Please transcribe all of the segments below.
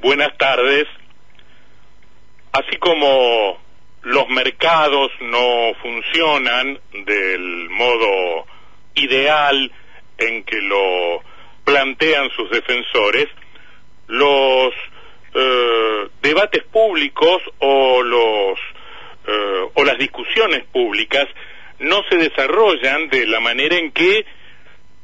buenas tardes. Así como los mercados no funcionan del modo ideal en que lo plantean sus defensores, los eh, debates públicos eh, o las discusiones públicas no se desarrollan de la manera en que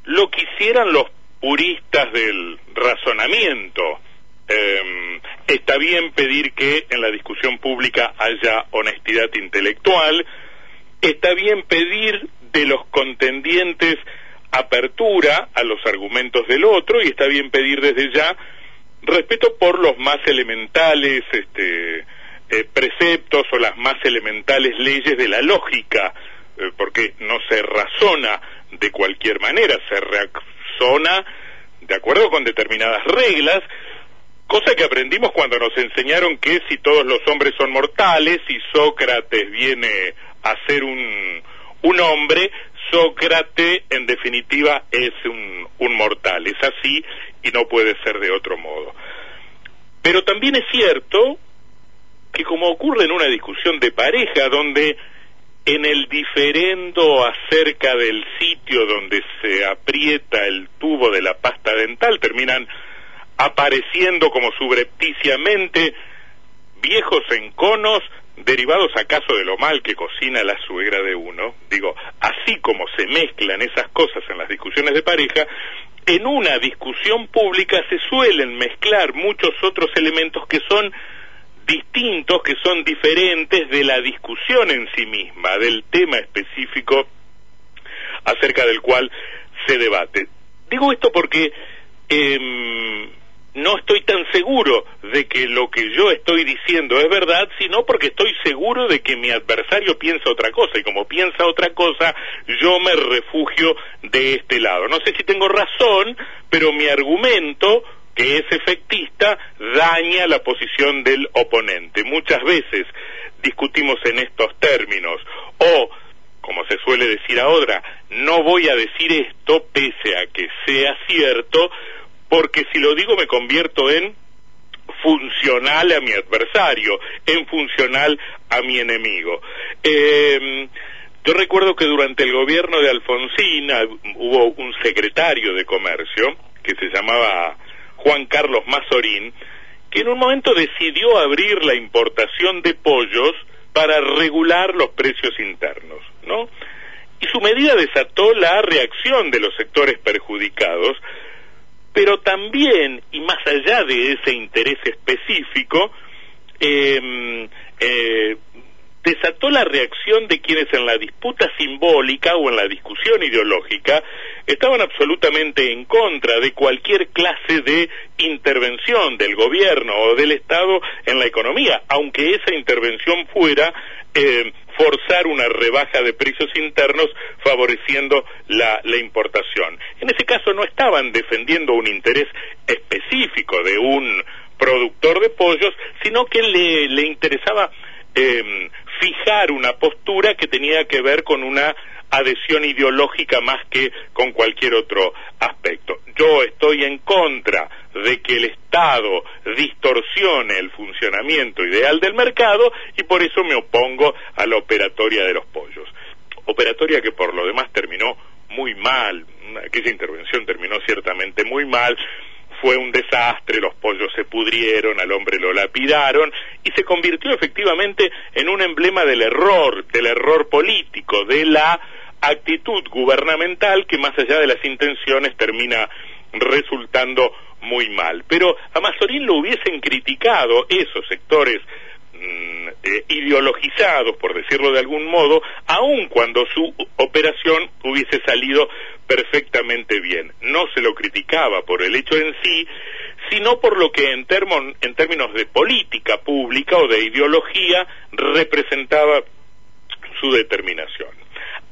lo quisieran los puristas del razonamiento. Em, está bien pedir que en la discusión pública haya honestidad intelectual, está bien pedir de los contendientes apertura a los argumentos del otro y está bien pedir desde ya respeto por los más elementales este, eh, preceptos o las más elementales leyes de la lógica, eh, porque no se razona de cualquier manera, se razona de acuerdo con determinadas reglas, cosa que aprendimos cuando nos enseñaron que si todos los hombres son mortales y Sócrates viene a ser un, un hombre, Sócrates en definitiva es un, un mortal, es así y no puede ser de otro modo. Pero también es cierto que como ocurre en una discusión de pareja donde en el diferendo acerca del sitio donde se aprieta el tubo de la pasta dental terminan apareciendo como subrepticiamente viejos enconos derivados acaso de lo mal que cocina la suegra de uno, digo, así como se mezclan esas cosas en las discusiones de pareja, en una discusión pública se suelen mezclar muchos otros elementos que son distintos, que son diferentes de la discusión en sí misma, del tema específico acerca del cual se debate. Digo esto porque eh, no estoy tan seguro de que lo que yo estoy diciendo es verdad, sino porque estoy seguro de que mi adversario piensa otra cosa y como piensa otra cosa, yo me refugio de este lado. No sé si tengo razón, pero mi argumento que es efectista daña la posición del oponente. Muchas veces discutimos en estos términos o como se suele decir ahora, no voy a decir esto pese a que sea cierto, porque si lo digo me convierto en funcional a mi adversario, en funcional a mi enemigo. Eh, yo recuerdo que durante el gobierno de Alfonsín hubo un secretario de comercio que se llamaba Juan Carlos Mazorín, que en un momento decidió abrir la importación de pollos para regular los precios internos, ¿no? Y su medida desató la reacción de los sectores perjudicados, pero también, y más allá de ese interés específico, eh, eh, desató la reacción de quienes en la disputa simbólica o en la discusión ideológica estaban absolutamente en contra de cualquier clase de intervención del gobierno o del Estado en la economía, aunque esa intervención fuera eh, forzar una rebaja de precios internos favoreciendo la, importación. En ese caso no estaban defendiendo un interés específico de un productor de pollos, sino que le, interesaba eh, fijar una postura que tenía que ver con una adhesión ideológica más que con cualquier otro aspecto. Yo estoy en contra de que el Estado distorsione el funcionamiento ideal del mercado y por eso me opongo a la operatoria de los pollos. Operatoria que por lo demás terminó muy mal, aquella intervención terminó ciertamente muy mal, fue un desastre, los pollos se pudrieron, al hombre lo lapidaron y se convirtió efectivamente en un emblema del error, del error político, de la actitud gubernamental que más allá de las intenciones termina resultando muy mal. Pero a Mazorín lo hubiesen criticado esos sectores eh, ideologizados, por decirlo de algún modo, aun cuando su operación hubiese salido perfectamente bien. No se lo criticaba por el hecho en sí, sino por lo que en, en términos de política pública o de ideología representaba su determinación.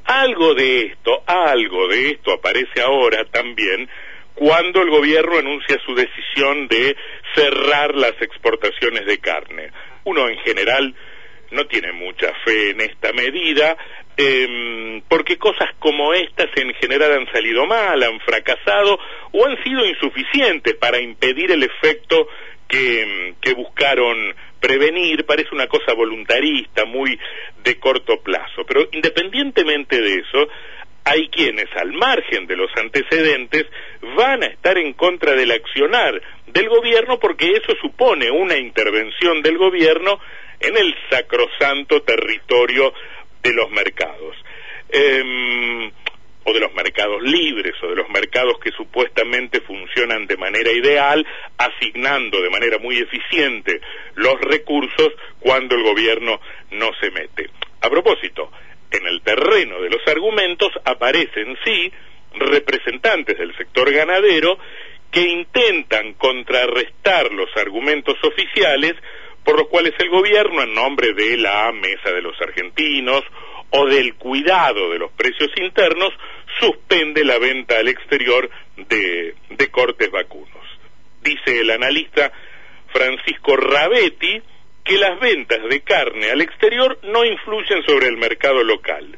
Algo de esto, algo de esto aparece ahora también cuando el gobierno anuncia su decisión de cerrar las exportaciones de carne. Uno en general no tiene mucha fe en esta medida, eh, porque cosas como estas en general han salido mal, han fracasado o han sido insuficientes para impedir el efecto que, que buscaron prevenir, parece una cosa voluntarista, muy de corto plazo. Pero independientemente de eso, hay quienes, al margen de los antecedentes, van a estar en contra del accionar del gobierno porque eso supone una intervención del gobierno en el sacrosanto territorio de los mercados. Em, o de los mercados libres o de los mercados que supuestamente funcionan de manera ideal, asignando de manera muy eficiente los recursos cuando el gobierno no se mete. A propósito, en el terreno de los argumentos aparecen sí representantes del sector ganadero que intentan contrarrestar los argumentos oficiales por los cuales el gobierno, en nombre de la Mesa de los Argentinos o del cuidado de los precios internos, suspende la venta al exterior de, de cortes vacunos. Dice el analista Francisco Rabetti que las ventas de carne al exterior no influyen sobre el mercado local.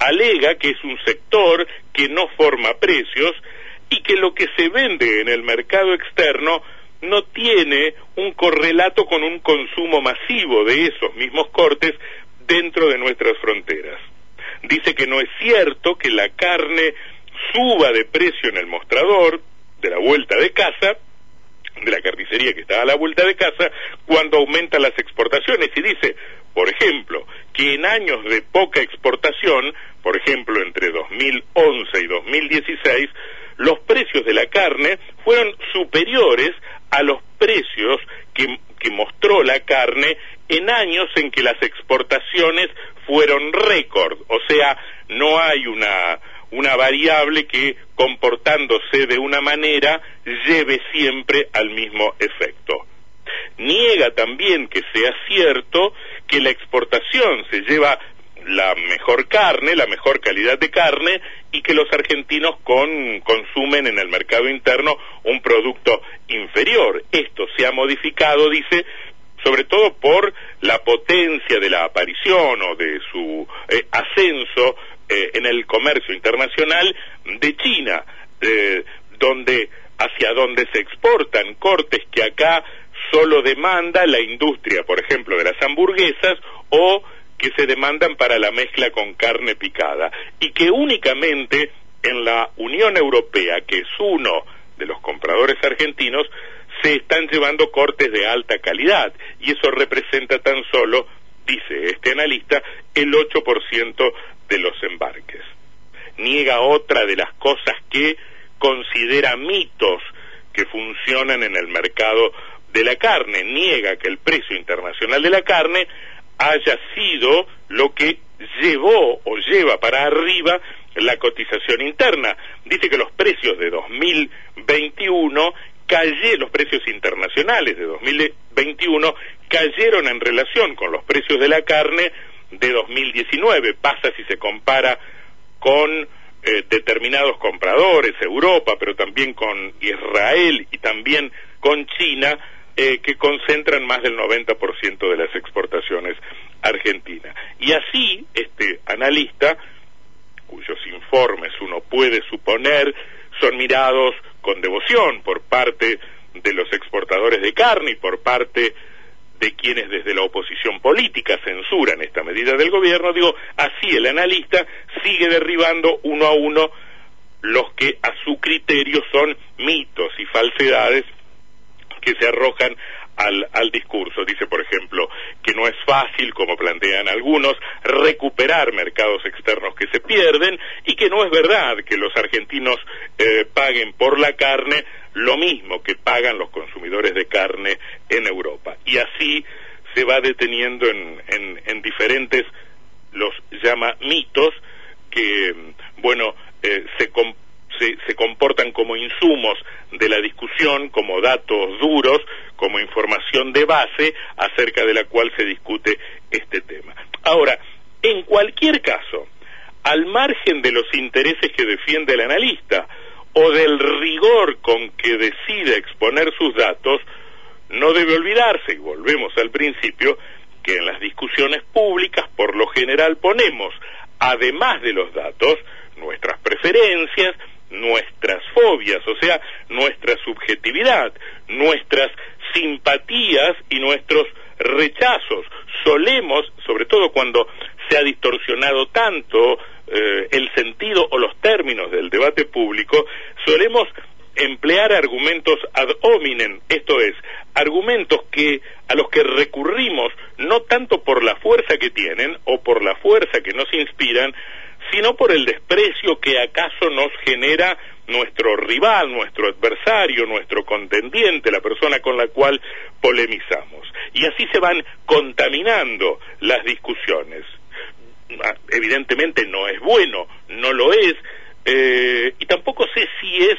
Alega que es un sector que no forma precios y que lo que se vende en el mercado externo no tiene un correlato con un consumo masivo de esos mismos cortes dentro de nuestras fronteras. Dice que no es cierto que la carne suba de precio en el mostrador de la vuelta de casa, de la carnicería que está a la vuelta de casa, cuando aumentan las exportaciones. Y dice, por ejemplo, que en años de poca exportación, por ejemplo, entre 2011 y 2016, los precios de la carne fueron superiores a los precios que, que mostró la carne en años en que las exportaciones fueron récord, o sea, no hay una, una variable que comportándose de una manera lleve siempre al mismo efecto. Niega también que sea cierto que la exportación se lleva la mejor carne, la mejor calidad de carne y que los argentinos con, consumen en el mercado interno un producto inferior. Esto se ha modificado, dice, sobre todo por la potencia de la aparición o de su eh, ascenso eh, en el comercio internacional de China, eh, donde hacia donde se exportan cortes que acá solo demanda la industria, por ejemplo, de las hamburguesas o que se demandan para la mezcla con carne picada. Y que únicamente en la Unión Europea, que es uno de los compradores argentinos, se están llevando cortes de alta calidad. Y eso representa tan solo, dice este analista, el 8% de los embarques. Niega otra de las cosas que considera mitos que funcionan en el mercado de la carne, niega que el precio internacional de la carne haya sido lo que llevó o lleva para arriba la cotización interna. Dice que los precios de 2021 cayeron, los precios internacionales de 2021 cayeron en relación con los precios de la carne de 2019. Pasa si se compara con eh, determinados compradores, Europa, pero también con Israel y también con China, eh, que concentran más del 90% de las exportaciones argentinas. Y así, este analista, cuyos informes uno puede suponer son mirados con devoción por parte de los exportadores de carne y por parte de quienes desde la oposición política censuran esta medida del gobierno, digo, así el analista sigue derribando uno a uno los que a su criterio son mitos y falsedades que se arrojan al, al, discurso. Dice, por ejemplo, que no es fácil, como plantean algunos, recuperar mercados externos que se pierden y que no es verdad que los argentinos eh, paguen por la carne lo mismo que pagan los consumidores de carne en Europa. Y así se va deteniendo en, en, en diferentes, los llama mitos, que, bueno, eh, se, se, comportan como insumos de la discusión, como datos duros, como información de base acerca de la cual se discute este tema. Ahora, en cualquier caso, al margen de los intereses que defiende el analista, o del rigor con que decide exponer sus datos, no debe olvidarse, y volvemos al principio, que en las discusiones públicas por lo general ponemos, además de los datos, nuestras preferencias, nuestras fobias, o sea, nuestra subjetividad, nuestras simpatías y nuestros rechazos. Solemos, sobre todo cuando se ha distorsionado tanto eh, el sentido o los términos del debate público, solemos emplear argumentos ad hominem, esto es, argumentos que a los que recurrimos no tanto por la fuerza que tienen o por la fuerza que nos inspiran, sino por el desprecio que acaso nos genera nuestro rival, nuestro adversario, nuestro contendiente, la persona con la cual polemizamos. Y así se van contaminando las discusiones. Ah, evidentemente no es bueno, no lo es, eh, y tampoco sé si es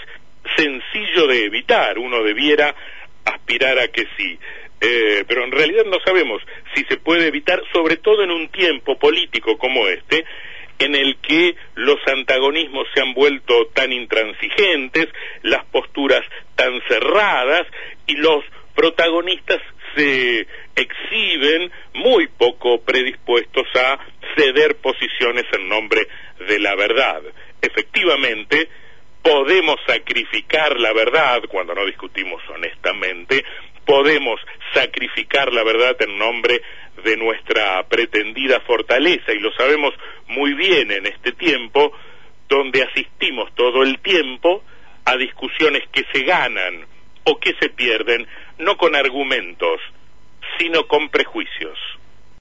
sencillo de evitar, uno debiera aspirar a que sí. Eh, pero en realidad no sabemos si se puede evitar, sobre todo en un tiempo político como este, en el que los antagonismos se han vuelto tan intransigentes, las posturas tan cerradas y los protagonistas se exhiben muy poco predispuestos a ceder posiciones en nombre de la verdad. Efectivamente, podemos sacrificar la verdad cuando no discutimos honestamente, podemos sacrificar la verdad en nombre de nuestra pretendida fortaleza y lo sabemos muy bien en este tiempo donde asistimos todo el tiempo a discusiones que se ganan o que se pierden no con argumentos, sino con prejuicios.